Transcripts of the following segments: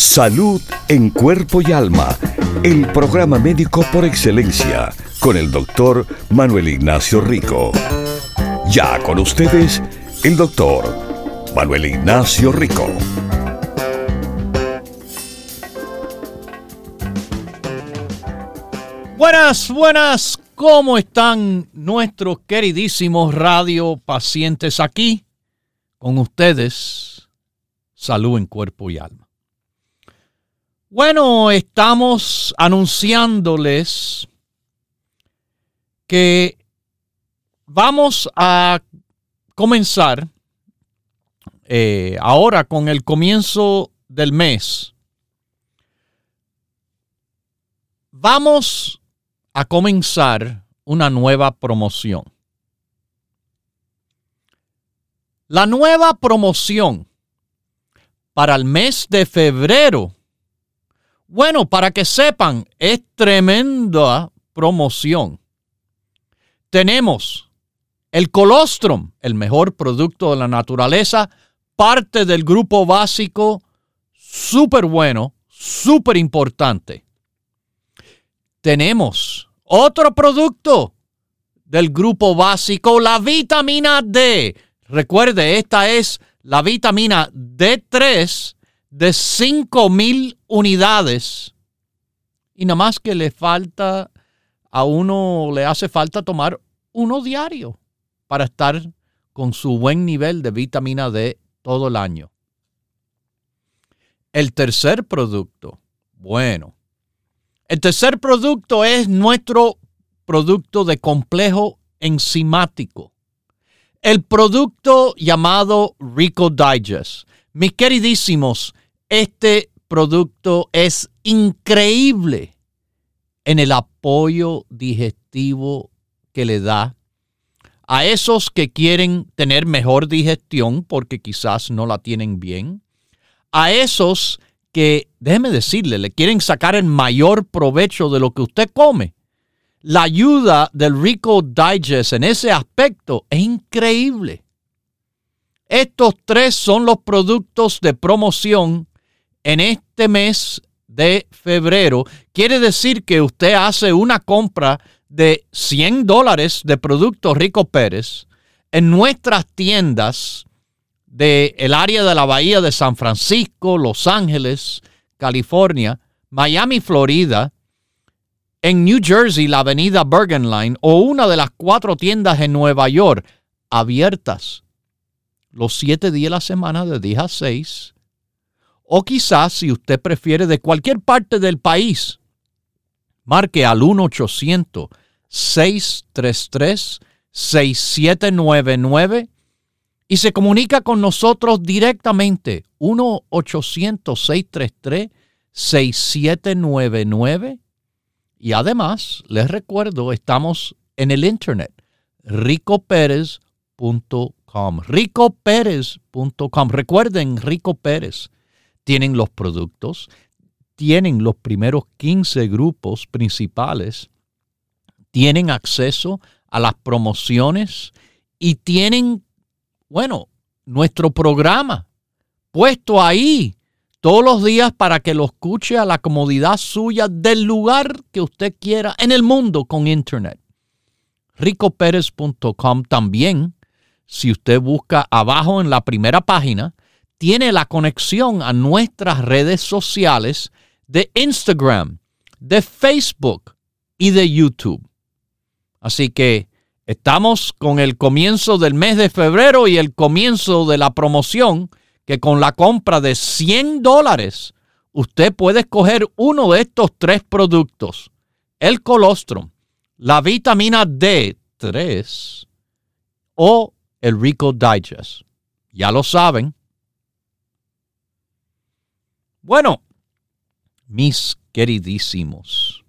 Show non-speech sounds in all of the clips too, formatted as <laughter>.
Salud en cuerpo y alma. El programa médico por excelencia con el doctor Manuel Ignacio Rico. Ya con ustedes, el doctor Manuel Ignacio Rico. Buenas, buenas, ¿cómo están nuestros queridísimos radio pacientes aquí? Con ustedes, salud en cuerpo y alma. Bueno, estamos anunciándoles que vamos a comenzar eh, ahora con el comienzo del mes. Vamos a comenzar una nueva promoción. La nueva promoción para el mes de febrero. Bueno, para que sepan, es tremenda promoción tenemos el colostrum, el mejor producto de la naturaleza, parte del grupo básico, súper bueno, súper importante. Tenemos otro producto del grupo básico, la vitamina D. Recuerde, esta es la vitamina D3 de 5000 unidades. Y nada más que le falta a uno le hace falta tomar uno diario para estar con su buen nivel de vitamina D todo el año. El tercer producto, bueno, el tercer producto es nuestro producto de complejo enzimático. El producto llamado Rico Digest. Mis queridísimos, este producto es increíble en el apoyo digestivo que le da a esos que quieren tener mejor digestión porque quizás no la tienen bien, a esos que, déjeme decirle, le quieren sacar el mayor provecho de lo que usted come. La ayuda del Rico Digest en ese aspecto es increíble. Estos tres son los productos de promoción en este mes de febrero, quiere decir que usted hace una compra de 100 dólares de productos Rico Pérez en nuestras tiendas del el área de la Bahía de San Francisco, Los Ángeles, California, Miami, Florida, en New Jersey, la avenida Bergen Line, o una de las cuatro tiendas en Nueva York, abiertas los siete días de la semana de 10 a 6 o quizás, si usted prefiere, de cualquier parte del país, marque al 1-800-633-6799 y se comunica con nosotros directamente. 1-800-633-6799. Y además, les recuerdo, estamos en el internet, ricoperez.com. ricoperez.com. Recuerden, Rico Pérez tienen los productos, tienen los primeros 15 grupos principales, tienen acceso a las promociones y tienen, bueno, nuestro programa puesto ahí todos los días para que lo escuche a la comodidad suya del lugar que usted quiera en el mundo con internet. ricoperez.com también, si usted busca abajo en la primera página, tiene la conexión a nuestras redes sociales de Instagram, de Facebook y de YouTube. Así que estamos con el comienzo del mes de febrero y el comienzo de la promoción que con la compra de 100 dólares usted puede escoger uno de estos tres productos. El colostrum, la vitamina D3 o el Rico Digest. Ya lo saben, bueno, mis queridísimos,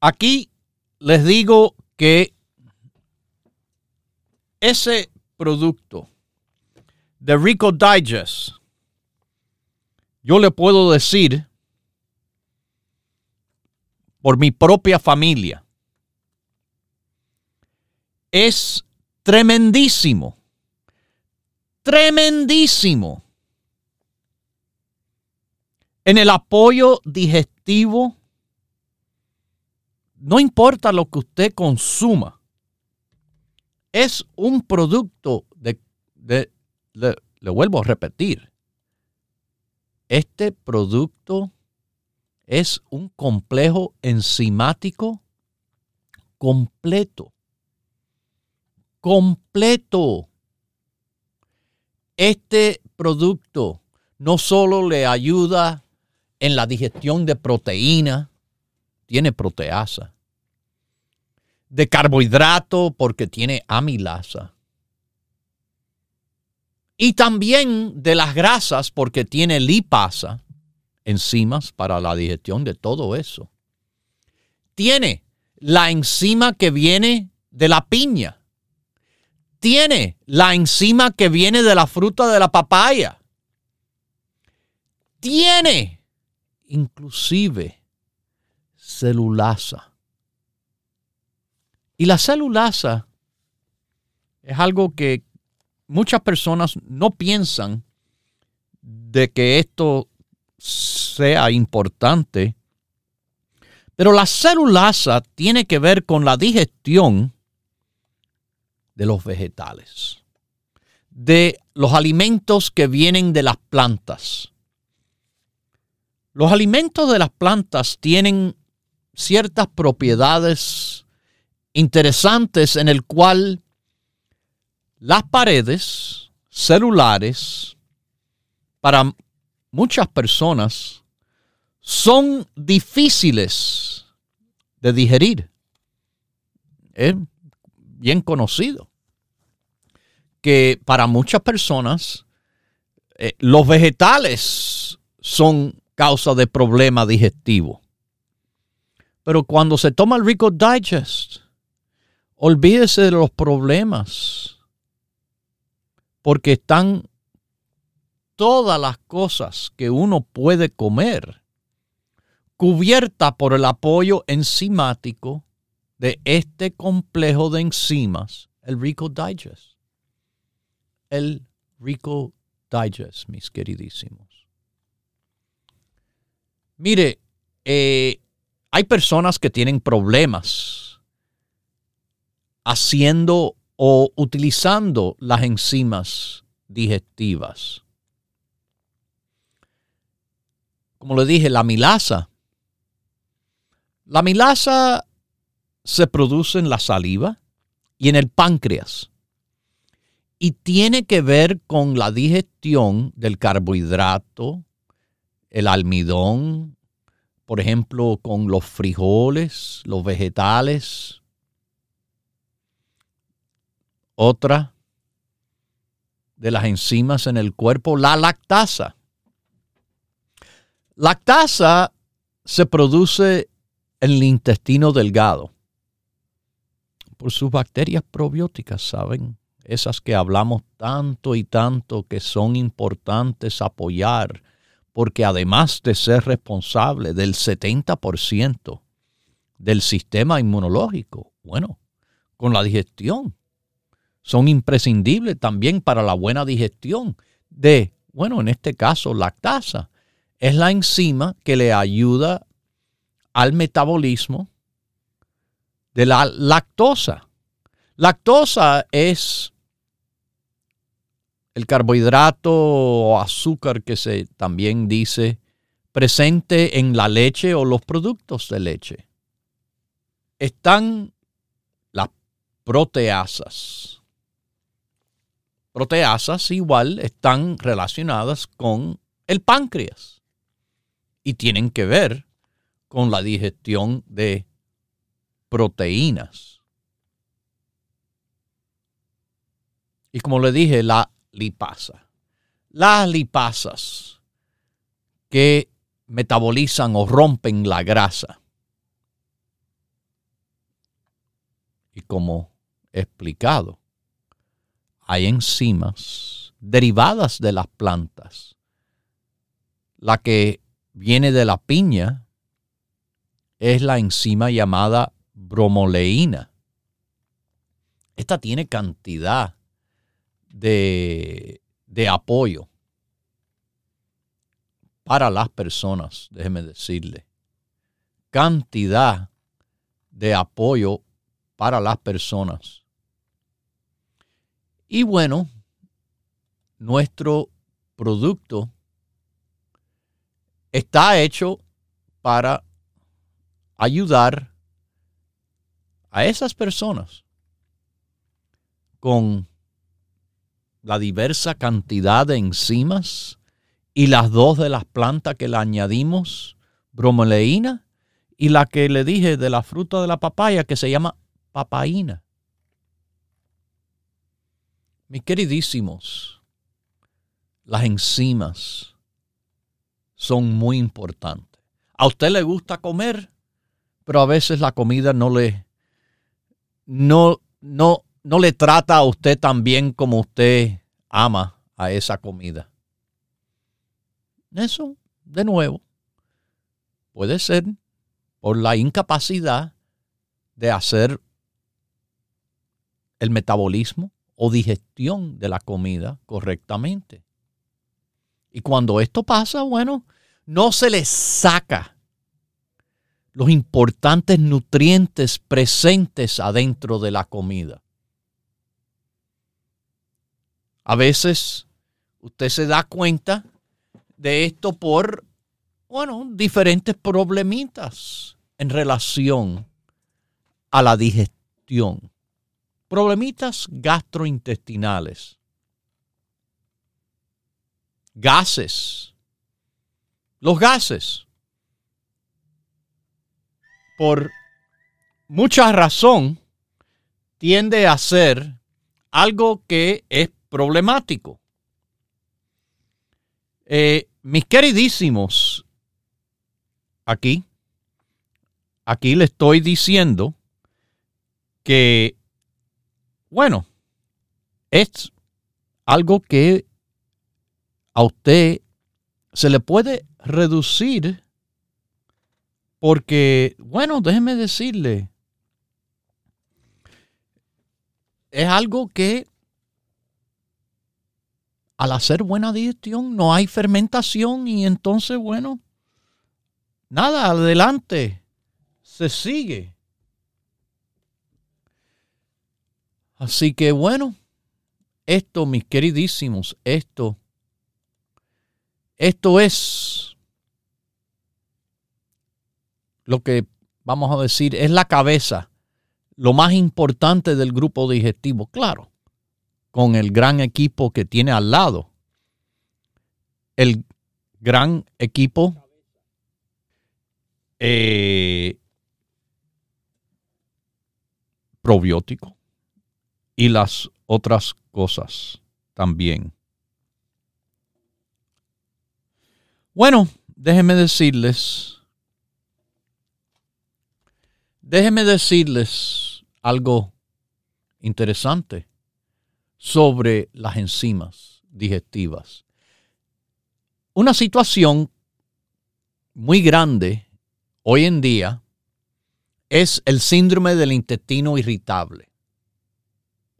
aquí les digo que ese producto de Rico Digest, yo le puedo decir por mi propia familia, es tremendísimo, tremendísimo en el apoyo digestivo. No importa lo que usted consuma, es un producto de, le vuelvo a repetir, este producto es un complejo enzimático completo. Completo. Este producto no solo le ayuda en la digestión de proteína, tiene proteasa, de carbohidrato porque tiene amilasa, y también de las grasas porque tiene lipasa, enzimas para la digestión de todo eso. Tiene la enzima que viene de la piña. Tiene la enzima que viene de la fruta de la papaya. Tiene inclusive celulasa. Y la celulasa es algo que muchas personas no piensan de que esto sea importante, pero la celulasa tiene que ver con la digestión de los vegetales, de los alimentos que vienen de las plantas. Los alimentos de las plantas tienen ciertas propiedades interesantes en el cual las paredes celulares para muchas personas son difíciles de digerir. Es bien conocido que para muchas personas eh, los vegetales son causa de problema digestivo. Pero cuando se toma el Rico Digest, olvídese de los problemas, porque están todas las cosas que uno puede comer, cubierta por el apoyo enzimático de este complejo de enzimas, el Rico Digest. El Rico Digest, mis queridísimos. Mire, eh, hay personas que tienen problemas haciendo o utilizando las enzimas digestivas. como le dije, la milasa. La milasa se produce en la saliva y en el páncreas y tiene que ver con la digestión del carbohidrato, el almidón, por ejemplo, con los frijoles, los vegetales. Otra de las enzimas en el cuerpo, la lactasa. Lactasa se produce en el intestino delgado por sus bacterias probióticas, ¿saben? Esas que hablamos tanto y tanto que son importantes apoyar, porque además de ser responsable del 70% del sistema inmunológico, bueno, con la digestión, son imprescindibles también para la buena digestión de, bueno, en este caso, lactasa es la enzima que le ayuda al metabolismo de la lactosa. Lactosa es el carbohidrato o azúcar que se también dice presente en la leche o los productos de leche. Están las proteasas. Proteasas igual están relacionadas con el páncreas y tienen que ver con la digestión de proteínas. Y como le dije, la lipasa. Las lipasas que metabolizan o rompen la grasa. y como explicado, hay enzimas derivadas de las plantas. La que viene de la piña es la enzima llamada bromoleína. Esta tiene cantidad de, de apoyo para las personas, déjeme decirle. Cantidad de apoyo para las personas. Y bueno, nuestro producto está hecho para ayudar a esas personas con la diversa cantidad de enzimas y las dos de las plantas que le añadimos, bromoleína, y la que le dije de la fruta de la papaya que se llama papaína. Mis queridísimos, las enzimas son muy importantes. A usted le gusta comer, pero a veces la comida no le no no no le trata a usted tan bien como usted ama a esa comida. Eso, de nuevo, puede ser por la incapacidad de hacer el metabolismo o digestión de la comida correctamente. Y cuando esto pasa, bueno, no se le saca los importantes nutrientes presentes adentro de la comida. A veces usted se da cuenta de esto por, bueno, diferentes problemitas en relación a la digestión. Problemitas gastrointestinales. Gases. Los gases. Por mucha razón, tiende a ser algo que es problemático. Eh, mis queridísimos, aquí, aquí le estoy diciendo que, bueno, es algo que a usted se le puede reducir porque, bueno, déjeme decirle, es algo que al hacer buena digestión no hay fermentación y entonces, bueno, nada, adelante, se sigue. Así que bueno, esto, mis queridísimos, esto, esto es lo que vamos a decir, es la cabeza, lo más importante del grupo digestivo, claro con el gran equipo que tiene al lado. El gran equipo eh, probiótico y las otras cosas también. Bueno, déjenme decirles, déjenme decirles algo interesante sobre las enzimas digestivas. Una situación muy grande hoy en día es el síndrome del intestino irritable.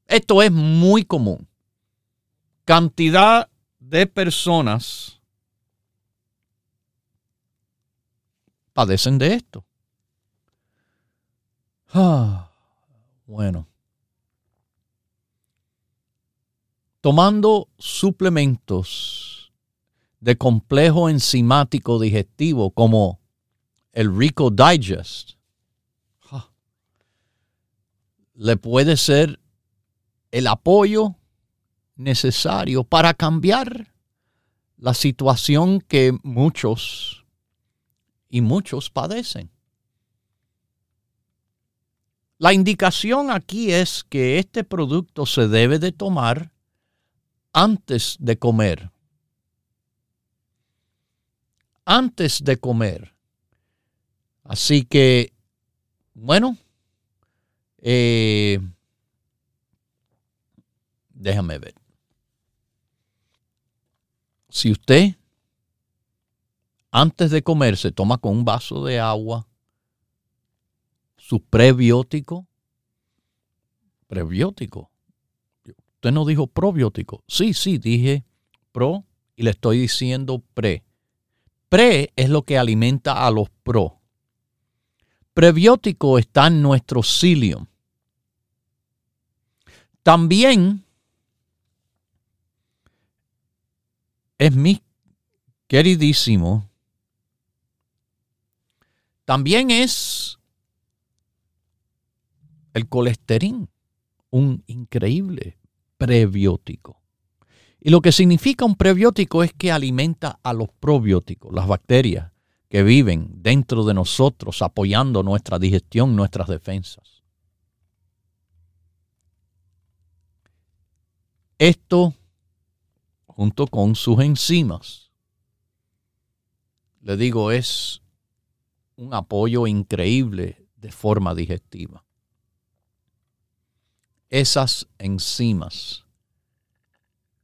Esto es muy común. Cantidad de personas padecen de esto. Ah, bueno. Tomando suplementos de complejo enzimático digestivo como el Rico Digest, le puede ser el apoyo necesario para cambiar la situación que muchos y muchos padecen. La indicación aquí es que este producto se debe de tomar antes de comer. Antes de comer. Así que, bueno, Eh, déjame ver. Si usted antes de comer se toma con un vaso de agua su prebiótico, prebiótico. Usted no dijo probiótico. Sí, sí, dije pro y le estoy diciendo pre. Pre es lo que alimenta a los pro. Prebiótico está en nuestro cilium. También es mi queridísimo. También es el colesterol, un increíble prebiótico. Y lo que significa un prebiótico es que alimenta a los probióticos, las bacterias que viven dentro de nosotros, apoyando nuestra digestión, nuestras defensas. Esto, junto con sus enzimas, le digo, es un apoyo increíble de forma digestiva. Esas enzimas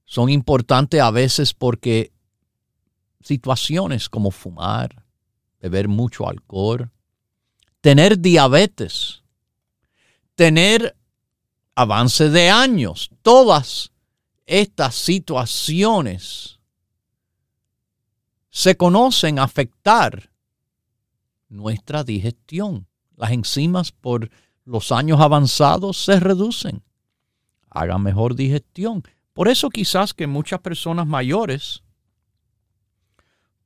son importantes a veces porque situaciones como fumar, beber mucho alcohol, tener diabetes, tener avance de años, todas estas situaciones se conocen afectar nuestra digestión. Las enzimas por los años avanzados se reducen. Haga mejor digestión. Por eso quizás que muchas personas mayores,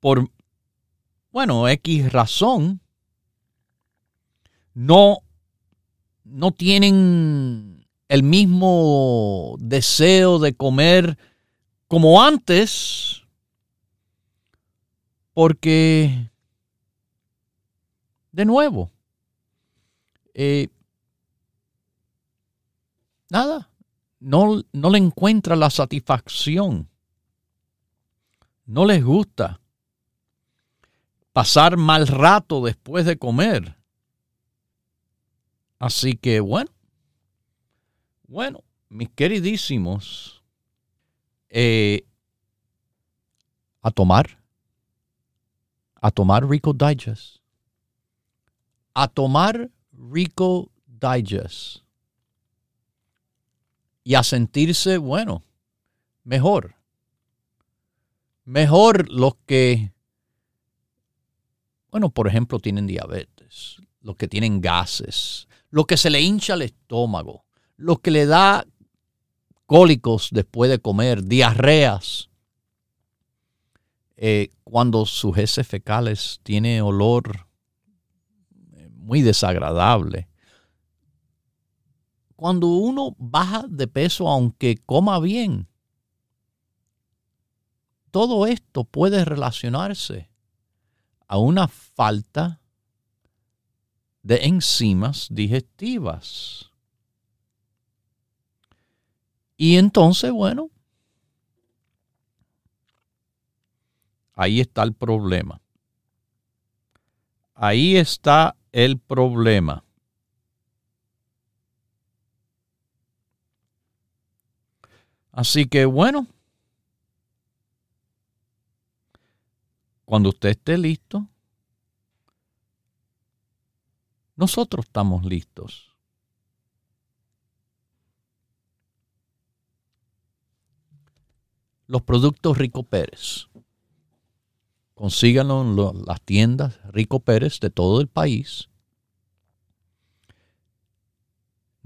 por, bueno, X razón, no, no tienen el mismo deseo de comer como antes, porque, de nuevo, eh, nada, no, no le encuentra la satisfacción. No les gusta pasar mal rato después de comer. Así que bueno, bueno, mis queridísimos, eh, a tomar, a tomar Rico Digest, a tomar Rico Digest y a sentirse, bueno, mejor. Mejor los que, bueno, por ejemplo, tienen diabetes, los que tienen gases, los que se le hincha el estómago, los que le da cólicos después de comer, diarreas, eh, cuando sus heces fecales tiene olor eh, muy desagradable cuando uno baja de peso aunque coma bien, todo esto puede relacionarse a una falta de enzimas digestivas. Y entonces, bueno, ahí está el problema. Ahí está el problema. Así que bueno, cuando usted esté listo, nosotros estamos listos. Los productos Rico Pérez. Consíganlo en las tiendas Rico Pérez de todo el país.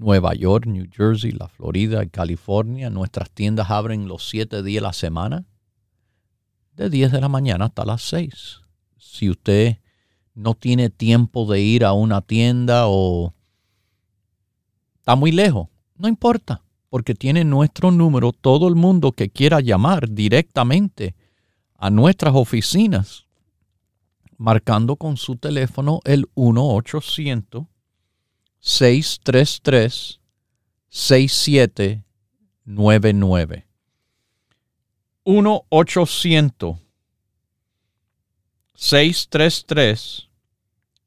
Nueva York, New Jersey, la Florida y California. Nuestras tiendas abren los siete días de la semana, de 10 de la mañana hasta las 6. Si usted no tiene tiempo de ir a una tienda o está muy lejos, no importa, porque tiene nuestro número todo el mundo que quiera llamar directamente a nuestras oficinas, marcando con su teléfono el 1 800 633 6799 1 800 633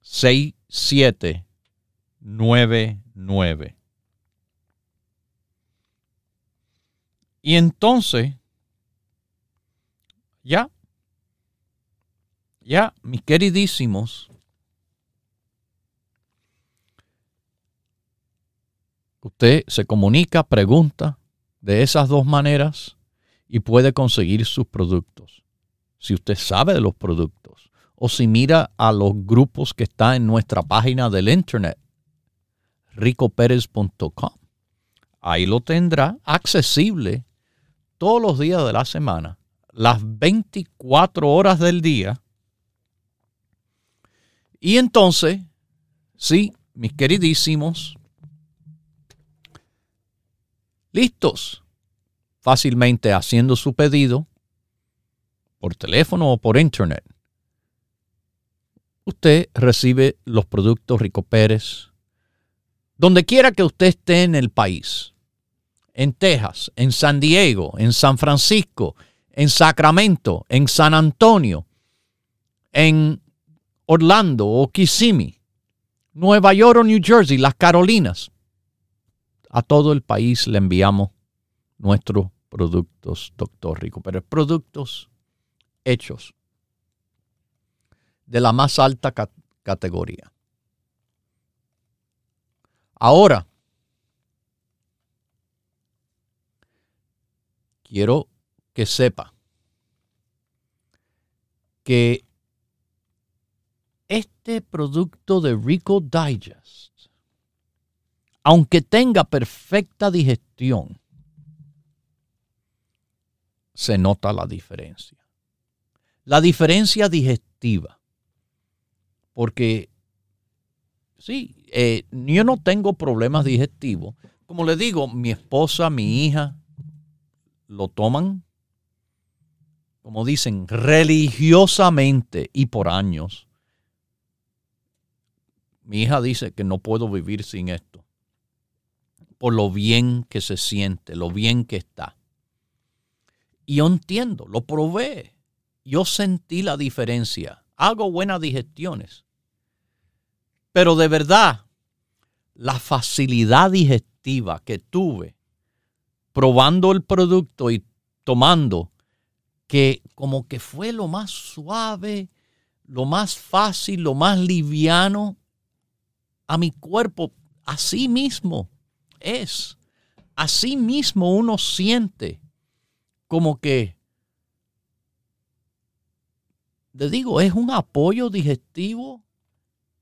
6799 99. Y entonces, ya, ya, mis queridísimos, usted se comunica, pregunta de esas dos maneras y puede conseguir sus productos. Si usted sabe de los productos o si mira a los grupos que están en nuestra página del internet, ricoperez.com. Ahí lo tendrá accesible todos los días de la semana, las 24 horas del día. Y entonces, sí, mis queridísimos, listos, fácilmente haciendo su pedido por teléfono o por internet. Usted recibe los productos Rico Pérez donde quiera que usted esté en el país en Texas, en San Diego, en San Francisco, en Sacramento, en San Antonio, en Orlando o Kissimmee, Nueva York o New Jersey, las Carolinas. A todo el país le enviamos nuestros productos, doctor Rico, pero productos hechos de la más alta categoría. Ahora, quiero que sepa que este producto de Rico Digest, aunque tenga perfecta digestión, se nota la diferencia. La diferencia digestiva. Porque, sí, eh, yo no tengo problemas digestivos. Como le digo, mi esposa, mi hija, lo toman, como dicen, religiosamente y por años. Mi hija dice que no puedo vivir sin esto, por lo bien que se siente, lo bien que está. Y yo entiendo, lo probé, yo sentí la diferencia, hago buenas digestiones, pero de verdad, la facilidad digestiva que tuve probando el producto y tomando, que como que fue lo más suave, lo más fácil, lo más liviano a mi cuerpo. Así mismo es. Así mismo uno siente como que, le digo, es un apoyo digestivo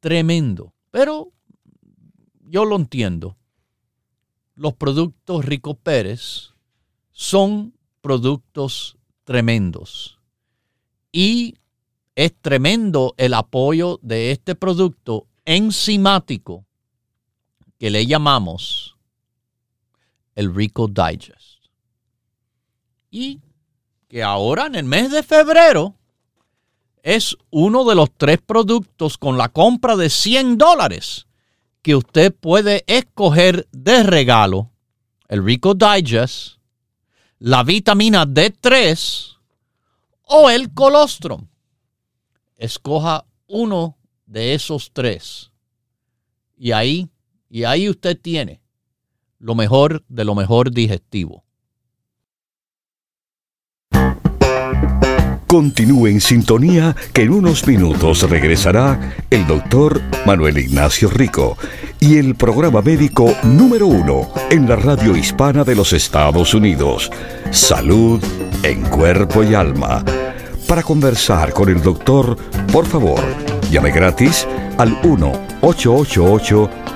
tremendo. Pero yo lo entiendo los productos Rico Pérez son productos tremendos. Y es tremendo el apoyo de este producto enzimático que le llamamos el Rico Digest. Y que ahora en el mes de febrero es uno de los tres productos con la compra de 100 dólares que usted puede escoger de regalo el Rico Digest, la vitamina D3 o el colostrum. Escoja uno de esos tres. Y ahí, y ahí usted tiene lo mejor de lo mejor digestivo. Continúe en sintonía que en unos minutos regresará el doctor Manuel Ignacio Rico y el programa médico número uno en la radio hispana de los Estados Unidos, Salud en Cuerpo y Alma. Para conversar con el doctor, por favor, llame gratis al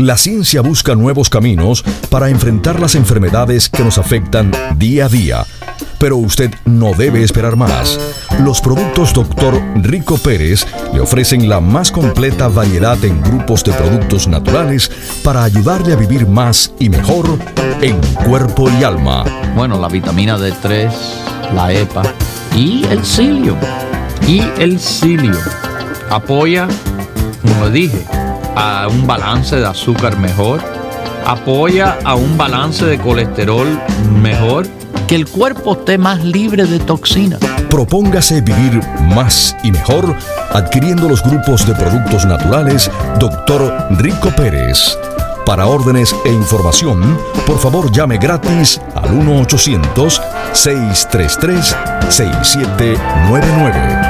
La ciencia busca nuevos caminos para enfrentar las enfermedades que nos afectan día a día. Pero usted no debe esperar más. Los productos Dr. Rico Pérez le ofrecen la más completa variedad en grupos de productos naturales para ayudarle a vivir más y mejor en cuerpo y alma. Bueno, la vitamina D3, la EPA y el cilio. Y el cilio apoya, como le dije, a un balance de azúcar mejor, apoya a un balance de colesterol mejor, que el cuerpo esté más libre de toxinas. Propóngase vivir más y mejor adquiriendo los grupos de productos naturales Dr. Rico Pérez. Para órdenes e información, por favor llame gratis al 1-800-633-6799.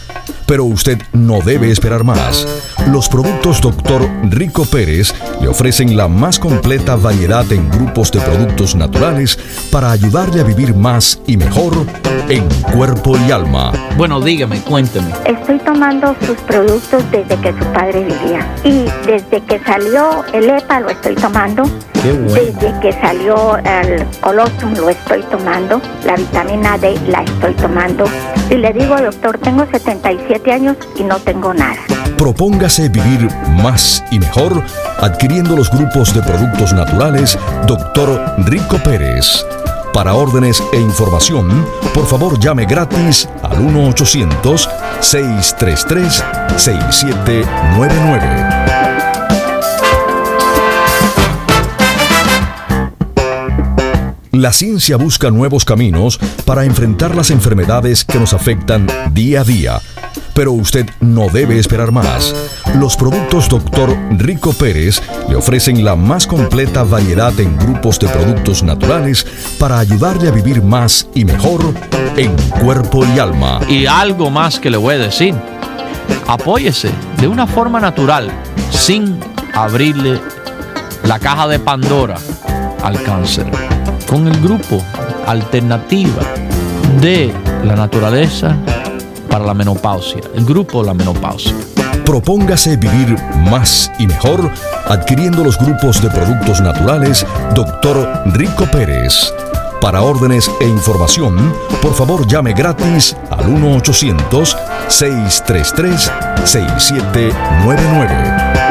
pero usted no debe esperar más. Los productos Dr. Rico Pérez le ofrecen la más completa variedad en grupos de productos naturales para ayudarle a vivir más y mejor en cuerpo y alma. Bueno, dígame, cuénteme. Estoy tomando sus productos desde que su padre vivía y desde que salió el EPA lo estoy tomando. Desde que salió el colostrum lo estoy tomando, la vitamina D la estoy tomando. Y le digo, doctor, tengo 77 años y no tengo nada. Propóngase vivir más y mejor adquiriendo los grupos de productos naturales Dr. Rico Pérez. Para órdenes e información, por favor llame gratis al 1-800-633-6799. La ciencia busca nuevos caminos para enfrentar las enfermedades que nos afectan día a día pero usted no debe esperar más. Los productos Dr. Rico Pérez le ofrecen la más completa variedad en grupos de productos naturales para ayudarle a vivir más y mejor en cuerpo y alma. Y algo más que le voy a decir. Apóyese de una forma natural, sin abrirle la caja de Pandora al cáncer, con el grupo Alternativa de la Naturaleza para la menopausia, el grupo La Menopausia. Propóngase vivir más y mejor adquiriendo los grupos de productos naturales Dr. Rico Pérez. Para órdenes e información, por favor llame gratis al 1-800-633-6799.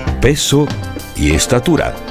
peso y estatura.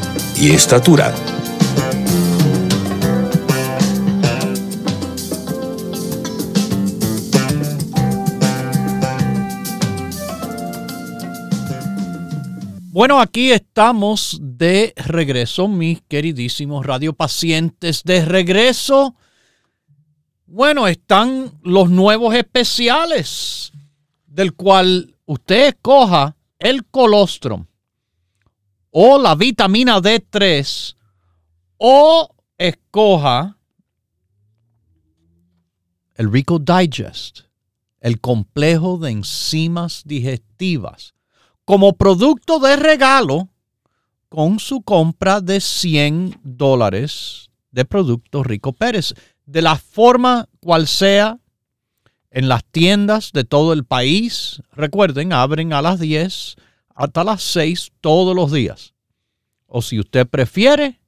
estatura. Bueno, aquí estamos de regreso, mis queridísimos radiopacientes. De regreso, bueno, están los nuevos especiales, del cual usted escoja el colostrum o la vitamina D3 o escoja el Rico Digest, el complejo de enzimas digestivas como producto de regalo con su compra de 100 dólares de productos Rico Pérez, de la forma cual sea, en las tiendas de todo el país. Recuerden, abren a las 10 hasta las 6 todos los días. O si usted prefiere,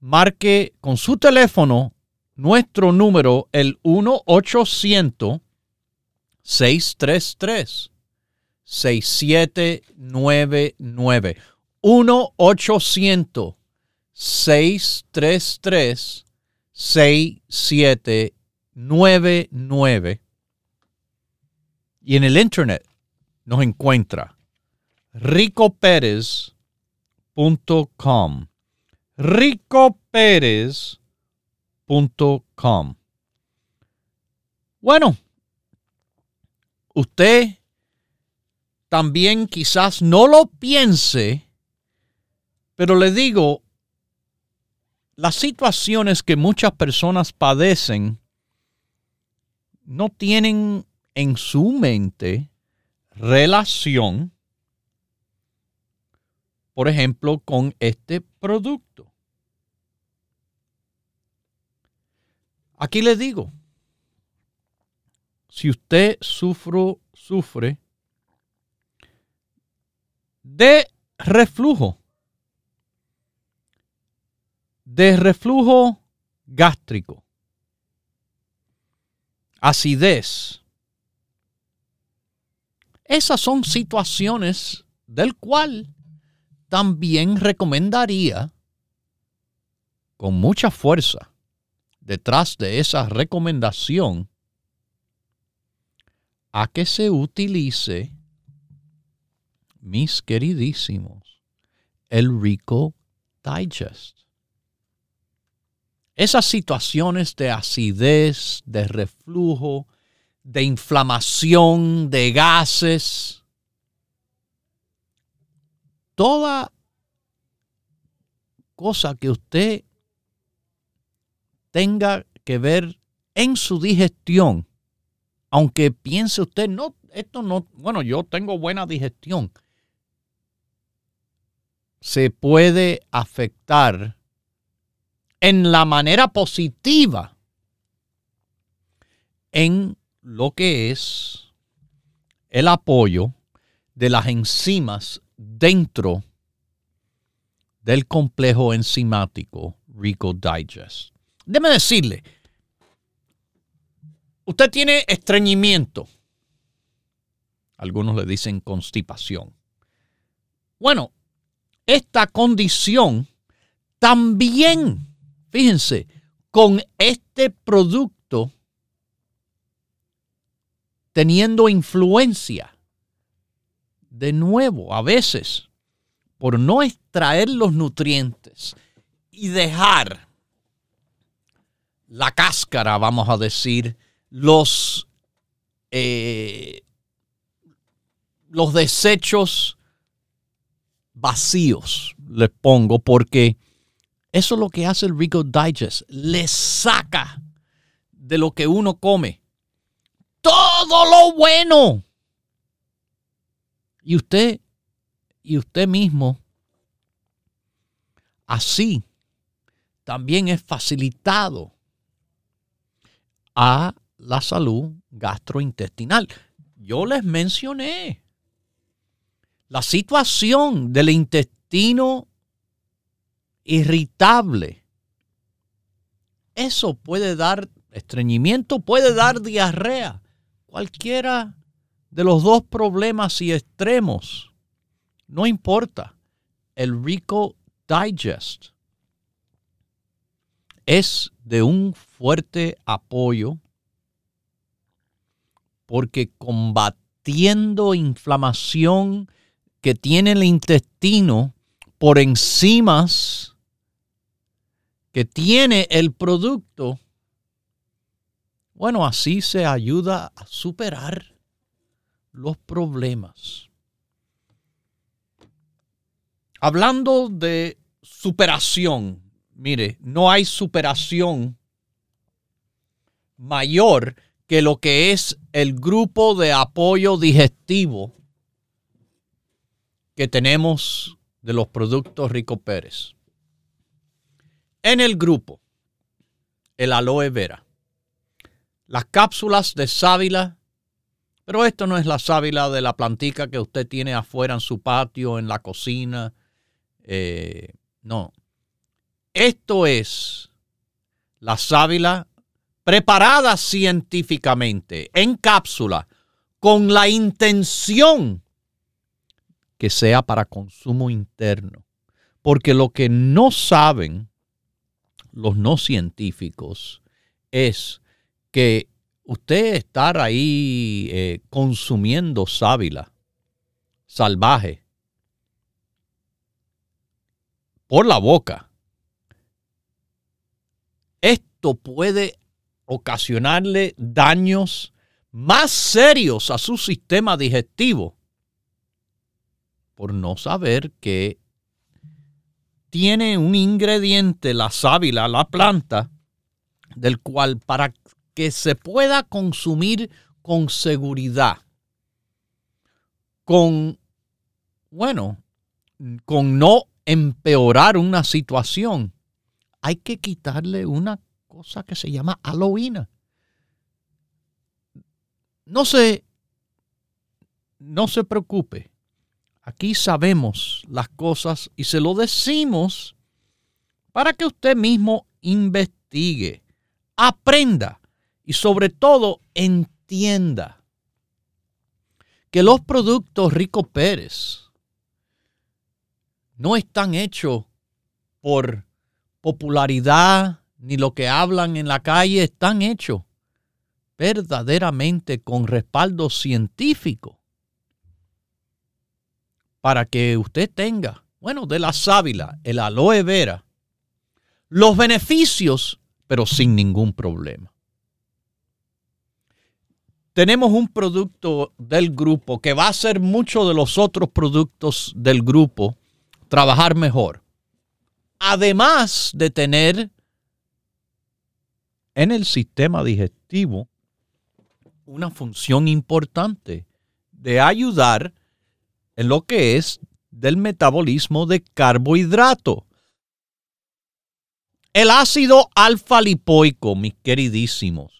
marque con su teléfono nuestro número, el 1-800-633. 6799. 1-800-633-6799. Y en el internet nos encuentra ricoperez.com. ricoperez.com. Bueno, usted también quizás no lo piense, pero le digo, las situaciones que muchas personas padecen no tienen en su mente relación, por ejemplo, con este producto. Aquí le digo, si usted sufro, sufre de reflujo, de reflujo gástrico, acidez. Esas son situaciones del cual también recomendaría con mucha fuerza detrás de esa recomendación a que se utilice mis queridísimos, el Rico Digest. Esas situaciones de acidez, de reflujo, de inflamación, de gases, toda cosa que usted tenga que ver en su digestión, aunque piense usted, no, esto no, bueno, yo tengo buena digestión se puede afectar en la manera positiva en lo que es el apoyo de las enzimas dentro del complejo enzimático Rico Digest. Déme decirle, usted tiene estreñimiento. Algunos le dicen constipación. Bueno, esta condición también, fíjense, con este producto teniendo influencia. De nuevo, a veces, por no extraer los nutrientes y dejar la cáscara, vamos a decir, los, eh, los desechos vacíos, les pongo, porque eso es lo que hace el Rico Digest. Le saca de lo que uno come todo lo bueno. Y usted, y usted mismo, así también es facilitado a la salud gastrointestinal. Yo les mencioné la situación del intestino irritable, eso puede dar estreñimiento, puede dar diarrea, cualquiera de los dos problemas y extremos, no importa. El Rico Digest es de un fuerte apoyo porque combatiendo inflamación que tiene el intestino por enzimas que tiene el producto, bueno, así se ayuda a superar los problemas. Hablando de superación, mire, no hay superación mayor que lo que es el grupo de apoyo digestivo que tenemos de los productos Rico Pérez. En el grupo, el aloe vera, las cápsulas de sábila, pero esto no es la sábila de la plantica que usted tiene afuera en su patio, en la cocina. Eh, no. Esto es la sábila preparada científicamente en cápsula con la intención que sea para consumo interno. Porque lo que no saben los no científicos es que usted estar ahí eh, consumiendo sábila salvaje por la boca, esto puede ocasionarle daños más serios a su sistema digestivo por no saber que tiene un ingrediente, la sábila, la planta, del cual para que se pueda consumir con seguridad, con, bueno, con no empeorar una situación, hay que quitarle una cosa que se llama aloína. No se, no se preocupe. Aquí sabemos las cosas y se lo decimos para que usted mismo investigue, aprenda y sobre todo entienda que los productos Rico Pérez no están hechos por popularidad ni lo que hablan en la calle, están hechos verdaderamente con respaldo científico para que usted tenga, bueno, de la sábila, el aloe vera, los beneficios, pero sin ningún problema. Tenemos un producto del grupo que va a hacer muchos de los otros productos del grupo trabajar mejor. Además de tener en el sistema digestivo una función importante de ayudar en lo que es del metabolismo de carbohidrato. El ácido alfa lipoico, mis queridísimos.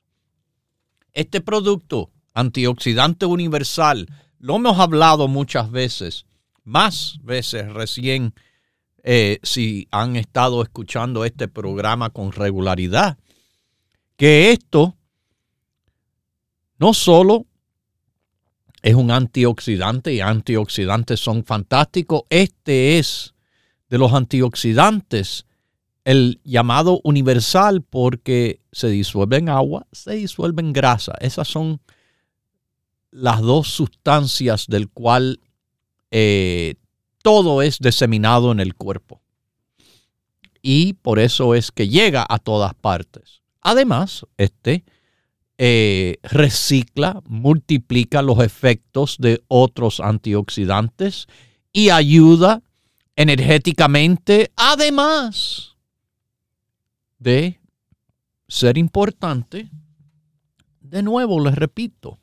Este producto antioxidante universal, lo hemos hablado muchas veces, más veces recién, eh, si han estado escuchando este programa con regularidad, que esto no solo es un antioxidante y antioxidantes son fantásticos. Este es de los antioxidantes el llamado universal porque se disuelve en agua, se disuelve en grasa. Esas son las dos sustancias del cual eh, todo es diseminado en el cuerpo. Y por eso es que llega a todas partes. Además, este eh, recicla, multiplica los efectos de otros antioxidantes y ayuda energéticamente, además de ser importante, de nuevo les repito,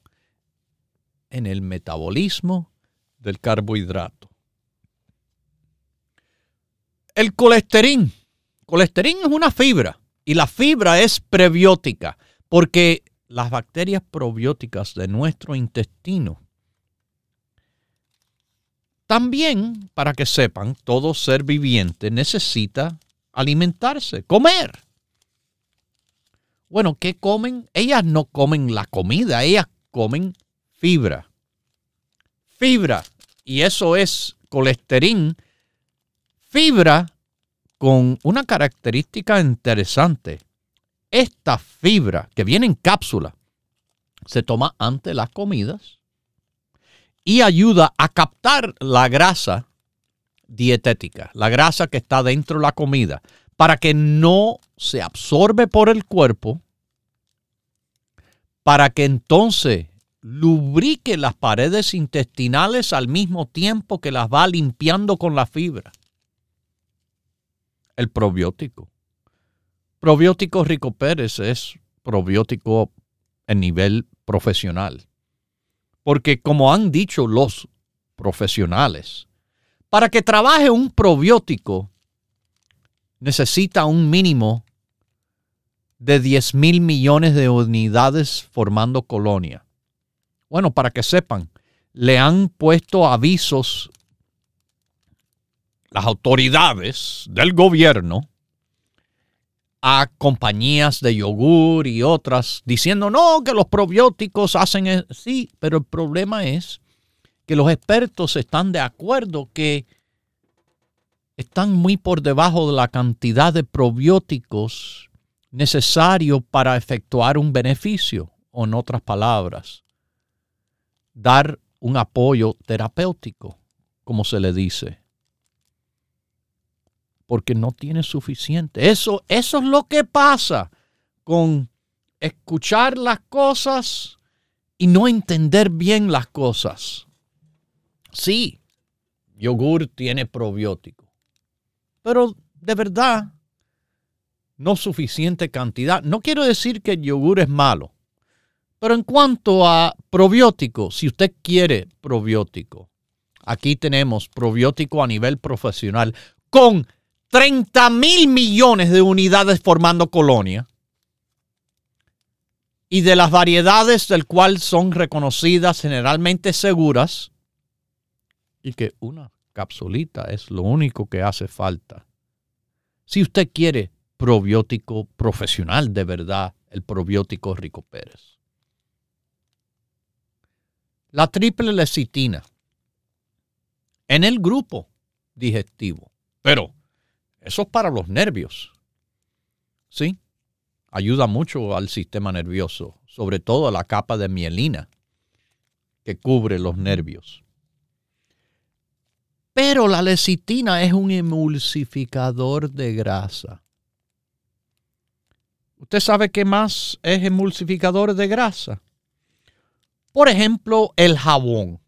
en el metabolismo del carbohidrato. El colesterol. Colesterol es una fibra y la fibra es prebiótica porque las bacterias probióticas de nuestro intestino. También, para que sepan, todo ser viviente necesita alimentarse, comer. Bueno, ¿qué comen? Ellas no comen la comida, ellas comen fibra. Fibra, y eso es colesterol. Fibra con una característica interesante esta fibra que viene en cápsula se toma ante las comidas y ayuda a captar la grasa dietética, la grasa que está dentro de la comida, para que no se absorbe por el cuerpo, para que entonces lubrique las paredes intestinales al mismo tiempo que las va limpiando con la fibra. El probiótico. Probiótico Rico Pérez es probiótico en nivel profesional. Porque como han dicho los profesionales, para que trabaje un probiótico necesita un mínimo de 10 mil millones de unidades formando colonia. Bueno, para que sepan, le han puesto avisos las autoridades del gobierno a compañías de yogur y otras diciendo, no, que los probióticos hacen, e-". sí, pero el problema es que los expertos están de acuerdo que están muy por debajo de la cantidad de probióticos necesario para efectuar un beneficio, o en otras palabras, dar un apoyo terapéutico, como se le dice porque no tiene suficiente. Eso, eso es lo que pasa con escuchar las cosas y no entender bien las cosas. Sí, yogur tiene probiótico, pero de verdad no suficiente cantidad. No quiero decir que el yogur es malo, pero en cuanto a probiótico, si usted quiere probiótico, aquí tenemos probiótico a nivel profesional con 30 mil millones de unidades formando colonia y de las variedades del cual son reconocidas generalmente seguras y que una capsulita es lo único que hace falta. Si usted quiere probiótico profesional de verdad, el probiótico Rico Pérez. La triple lecitina en el grupo digestivo. Pero eso es para los nervios. ¿Sí? Ayuda mucho al sistema nervioso, sobre todo a la capa de mielina que cubre los nervios. Pero la lecitina es un emulsificador de grasa. ¿Usted sabe qué más es emulsificador de grasa? Por ejemplo, el jabón.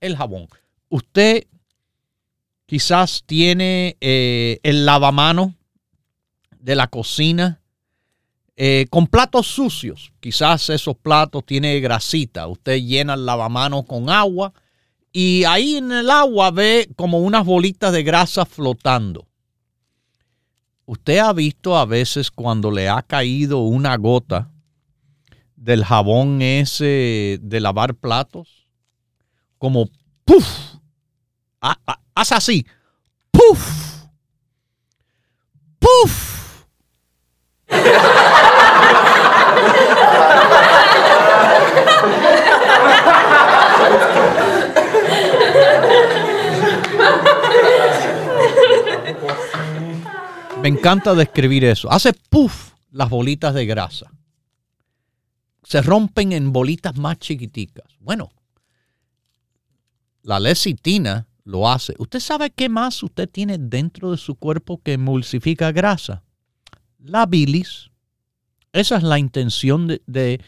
El jabón. Usted quizás tiene eh, el lavamano de la cocina eh, con platos sucios. Quizás esos platos tienen grasita. Usted llena el lavamano con agua y ahí en el agua ve como unas bolitas de grasa flotando. Usted ha visto a veces cuando le ha caído una gota del jabón ese de lavar platos, como ¡puf! Ah, haz así. ¡Puf! ¡Puf! Me encanta describir eso. Hace puff las bolitas de grasa. Se rompen en bolitas más chiquiticas. Bueno, la lecitina lo hace. ¿Usted sabe qué más usted tiene dentro de su cuerpo que emulsifica grasa? La bilis. Esa es la intención de,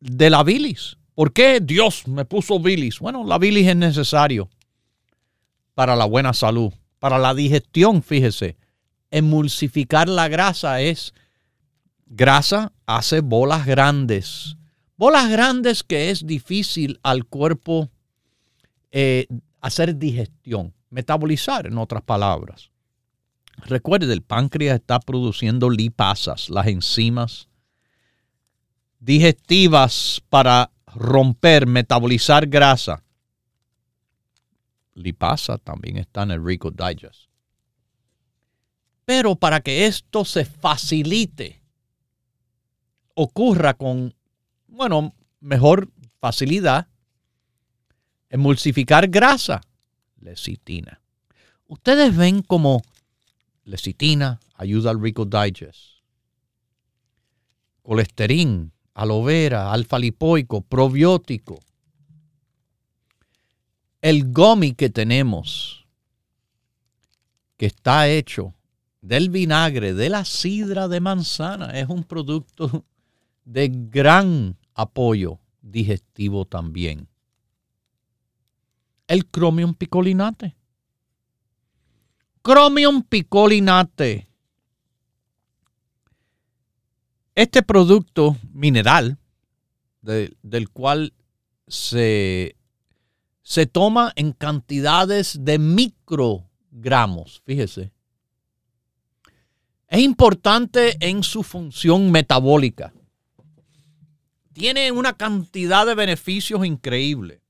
de, la bilis. ¿Por qué Dios me puso bilis? Bueno, la bilis es necesario para la buena salud, para la digestión, fíjese. Emulsificar la grasa es, grasa hace bolas grandes. Bolas grandes que es difícil al cuerpo eh, hacer digestión, metabolizar en otras palabras. Recuerde, el páncreas está produciendo lipasas, las enzimas digestivas para romper, metabolizar grasa. Lipasa también está en el Rico Digest. Pero para que esto se facilite, ocurra con, bueno, mejor facilidad, Emulsificar grasa, lecitina. Ustedes ven como lecitina ayuda al Rico Digest. Colesterín, aloe vera, alfa lipoico, probiótico. el gomi que tenemos, que está hecho del vinagre, de la sidra de manzana, es un producto de gran apoyo digestivo también. El Chromium picolinate. Chromium picolinate. Este producto mineral, del cual se, se toma en cantidades de microgramos, fíjese, es importante en su función metabólica. Tiene una cantidad de beneficios increíbles.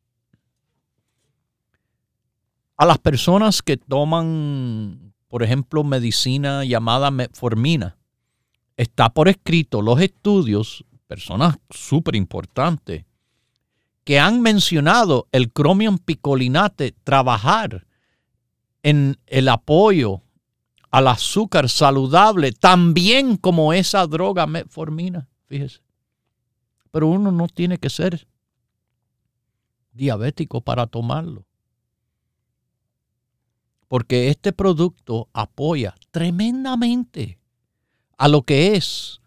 A las personas que toman, por ejemplo, medicina llamada metformina, está por escrito los estudios, personas súper importantes, que han mencionado el cromium picolinate trabajar en el apoyo al azúcar saludable, también como esa droga metformina, fíjese. Pero uno no tiene que ser diabético para tomarlo. Porque este producto apoya tremendamente a lo que es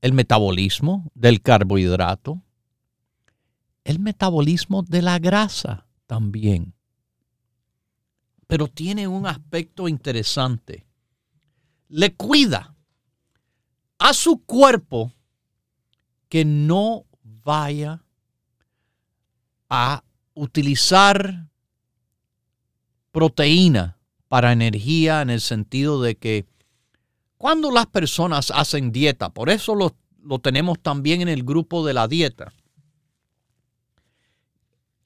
el metabolismo del carbohidrato, el metabolismo de la grasa también. Pero tiene un aspecto interesante. Le cuida a su cuerpo que no vaya a utilizar proteína para energía en el sentido de que cuando las personas hacen dieta, por eso lo, tenemos también en el grupo de la dieta,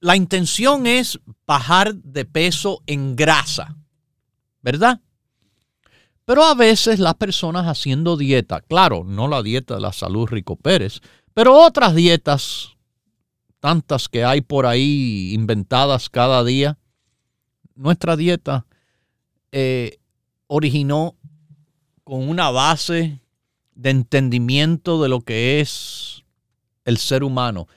la intención es bajar de peso en grasa, ¿verdad? Pero a veces las personas haciendo dieta, claro, no la dieta de la salud Rico Pérez, pero otras dietas, tantas que hay por ahí inventadas cada día, nuestra dieta eh, originó con una base de entendimiento de lo que es el ser humano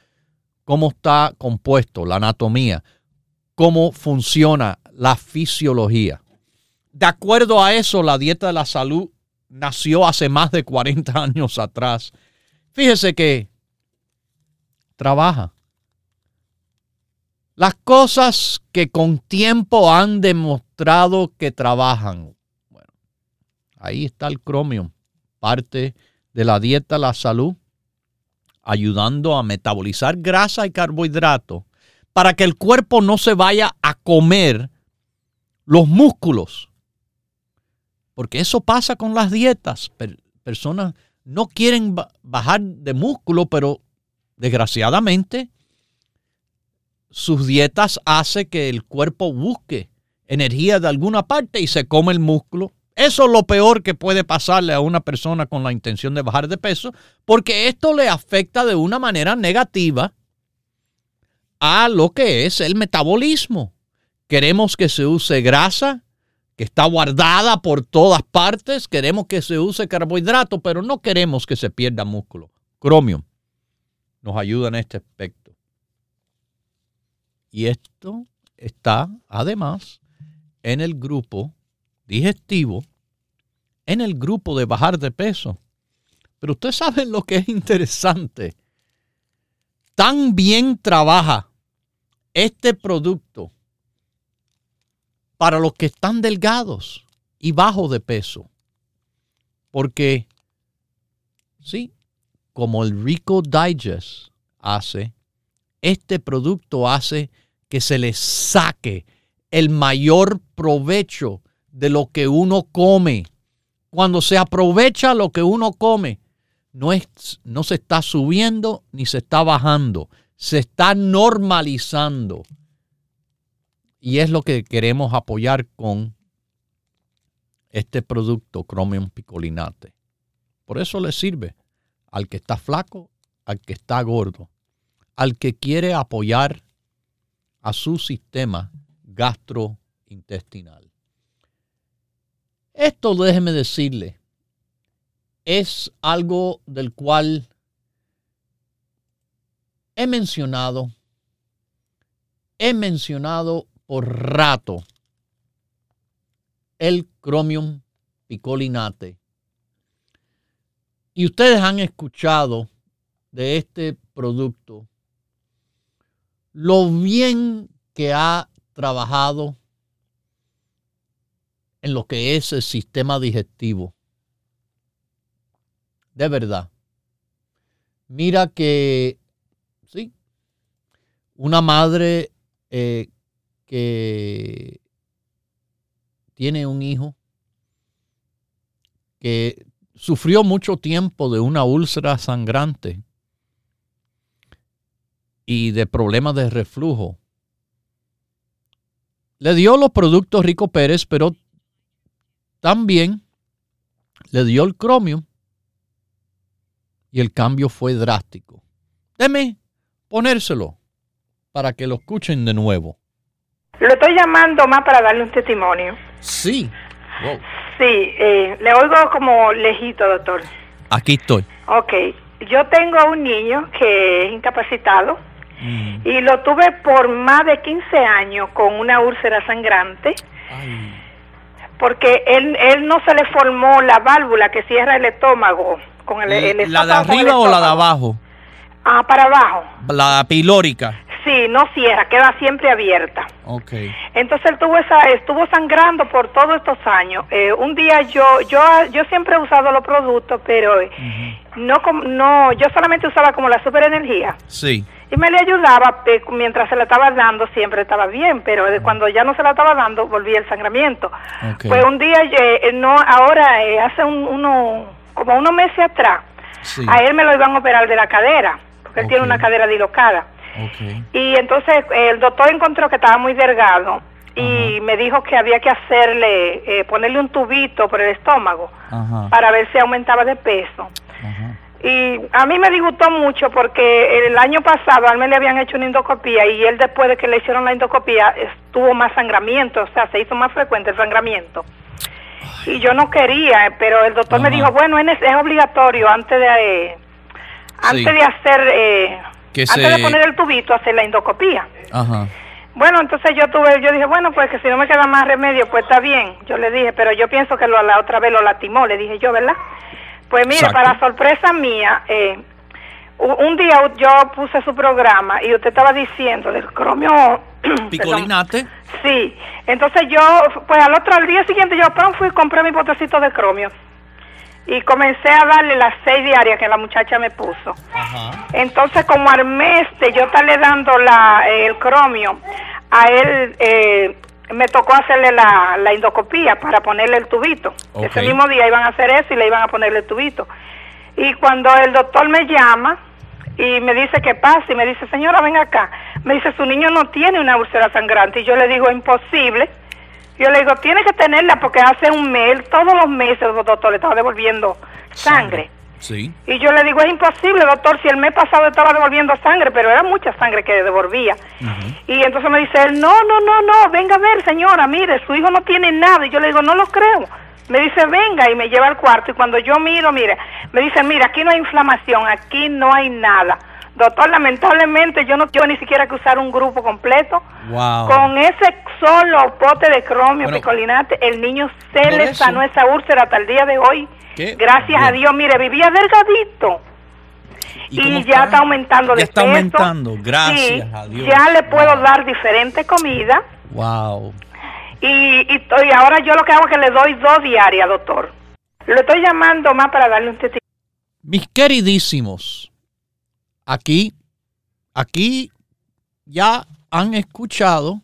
cómo está compuesto, la anatomía, cómo funciona la fisiología. De acuerdo a eso, la dieta de la salud nació hace más de 40 años atrás. Fíjese que trabaja. Las cosas que con tiempo han demostrado que trabajan. Bueno, ahí está el cromium, parte de la dieta de la salud ayudando a metabolizar grasa y carbohidrato para que el cuerpo no se vaya a comer los músculos. Porque eso pasa con las dietas. personas no quieren bajar de músculo, pero desgraciadamente sus dietas hacen que el cuerpo busque energía de alguna parte y se come el músculo eso es lo peor que puede pasarle a una persona con la intención de bajar de peso, porque esto le afecta de una manera negativa a lo que es el metabolismo. Queremos que se use grasa, que está guardada por todas partes, queremos que se use carbohidrato, pero no queremos que se pierda músculo. Cromium nos ayuda en este aspecto. Y esto está además en el grupo digestivo en el grupo de bajar de peso. Pero ustedes saben lo que es interesante. Tan bien trabaja este producto para los que están delgados y bajo de peso. Porque, sí, como el Rico Digest hace, este producto hace que se le saque el mayor provecho de lo que uno come. Cuando se aprovecha lo que uno come, no, es, no se está subiendo ni se está bajando, se está normalizando. Y es lo que queremos apoyar con este producto Chromium picolinate. Por eso le sirve al que está flaco, al que está gordo, al que quiere apoyar a su sistema gastrointestinal. Esto, déjeme decirle, es algo del cual he mencionado, he mencionado por rato el Chromium picolinate. Y ustedes han escuchado de este producto lo bien que ha trabajado en lo que es el sistema digestivo. De verdad. Mira que, sí, una madre eh, que tiene un hijo que sufrió mucho tiempo de una úlcera sangrante y de problemas de reflujo. Le dio los productos Rico Pérez, pero también le dio el cromio y el cambio fue drástico. Deme ponérselo para que lo escuchen de nuevo. Lo estoy llamando más para darle un testimonio. Sí. Sí, eh, le oigo como lejito, doctor. Aquí estoy. Ok, yo tengo un niño que es incapacitado mm. y lo tuve por más de 15 años con una úlcera sangrante. Porque él, él no se le formó la válvula que cierra el estómago con el, el ¿La de arriba o la de abajo? Ah, para abajo. La pilórica. Sí, no cierra, queda siempre abierta. Okay. Entonces él tuvo esa, estuvo sangrando por todos estos años. Eh, un día yo, yo, yo siempre he usado los productos, pero no, no, yo solamente usaba como la superenergía. Sí. Y me le ayudaba eh, mientras se la estaba dando, siempre estaba bien, pero cuando ya no se la estaba dando, volvía el sangramiento. Okay. Pues un día, eh, no, ahora, hace un, uno, como unos meses atrás, a él me lo iban a operar de la cadera, porque él tiene una cadera dilocada. Y entonces el doctor encontró que estaba muy delgado y me dijo que había que hacerle, eh, ponerle un tubito por el estómago para ver si aumentaba de peso. Y a mí me disgustó mucho porque el año pasado a él me le habían hecho una endoscopía y él después de que le hicieron la endoscopía estuvo más sangramiento, o sea, se hizo más frecuente el sangramiento. Y yo no quería, pero el doctor me dijo, bueno, es, es obligatorio antes de, eh, antes de hacer... Eh, antes de poner el tubito, hacer la endoscopía. Ajá. Bueno, entonces yo tuve, yo dije, bueno, pues que si no me queda más remedio, pues está bien. Yo le dije, pero yo pienso que lo, la otra vez lo lastimó, le dije yo, ¿verdad? Pues mire, para sorpresa mía, eh, un día yo puse su programa y usted estaba diciendo del cromio... <clears throat> Picolinate. sí, entonces yo, pues al otro, al día siguiente yo fui y compré mi potecito de cromio. Y comencé a darle las seis diarias que la muchacha me puso. Entonces, como al mes de yo estarle dando la, el cromio, a él eh, me tocó hacerle la, la endoscopía para ponerle el tubito. Ese mismo día iban a hacer eso y le iban a ponerle el tubito. Y cuando el doctor me llama y me dice qué pasa, y me dice, señora, ven acá, me dice, su niño no tiene una úlcera sangrante. Y yo le digo, imposible yo le digo, tiene que tenerla porque hace un mes, todos los meses el doctor le estaba devolviendo sangre. Sí. Y yo le digo, es imposible, doctor, si el mes pasado estaba devolviendo sangre, pero era mucha sangre que devolvía. Y entonces me dice él, no, no, no, no, venga a ver, señora, mire, su hijo no tiene nada. Y yo le digo, no lo creo. Me dice, venga, y me lleva al cuarto. Y cuando yo miro, mire, me dice, mira, aquí no hay inflamación, aquí no hay nada. Doctor, lamentablemente yo no quiero ni siquiera que usar un grupo completo. Con ese solo pote de cromio picolinate, el niño se le sanó esa úlcera hasta el día de hoy. Gracias a Dios, mire, vivía delgadito. Y, ya está aumentando de está aumentando, gracias a Dios. Ya le puedo dar diferente comida. Wow. Y, y, y, ahora yo lo que hago es que le doy dos diarias, doctor. Lo estoy llamando más para darle un testimonio. Mis queridísimos, Aquí, aquí ya han escuchado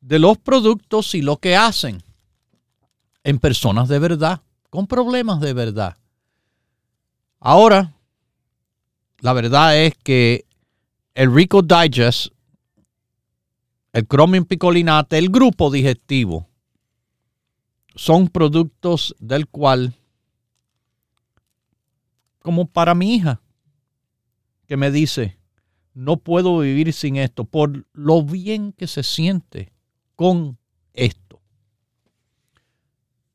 de los productos y lo que hacen en personas de verdad, con problemas de verdad. Ahora, la verdad es que el Rico Digest, el Chromium Picolinate, el grupo digestivo, son productos del cual, como para mi hija, que me dice, no puedo vivir sin esto, por lo bien que se siente con esto.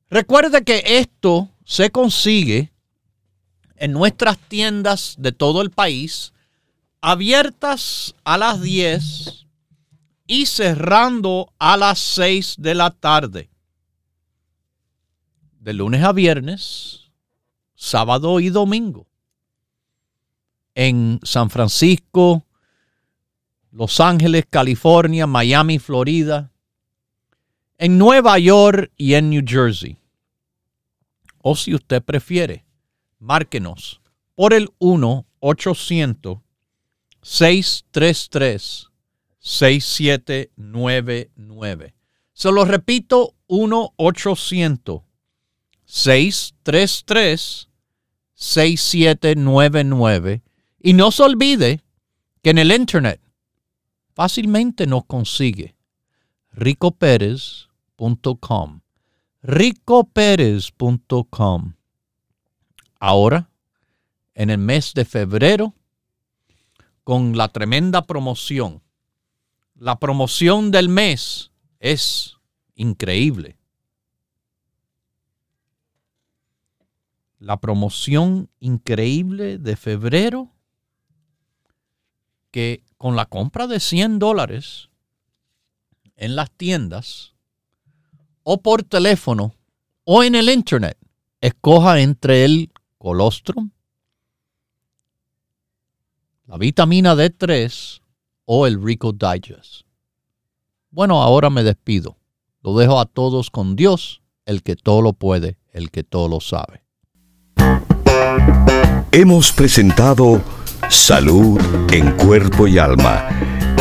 Recuerde que esto se consigue en nuestras tiendas de todo el país, abiertas a las 10 y cerrando a las 6 de la tarde. De lunes a viernes, sábado y domingo. En San Francisco, Los Ángeles, California, Miami, Florida, en Nueva York y en New Jersey. O si usted prefiere, márquenos por el 1-800-633-6799. Se lo repito, 1-800-633-6799. Y no se olvide que en el Internet fácilmente nos consigue ricopérez.com. Ahora en el mes de febrero con la tremenda promoción. La promoción del mes es increíble. La promoción increíble de febrero que con la compra de 100 dólares en las tiendas o por teléfono o en el internet, escoja entre el colostrum, la vitamina D3 o el Rico Digest. Bueno, ahora me despido. Lo dejo a todos con Dios, el que todo lo puede, el que todo lo sabe. Hemos presentado Salud en Cuerpo y Alma,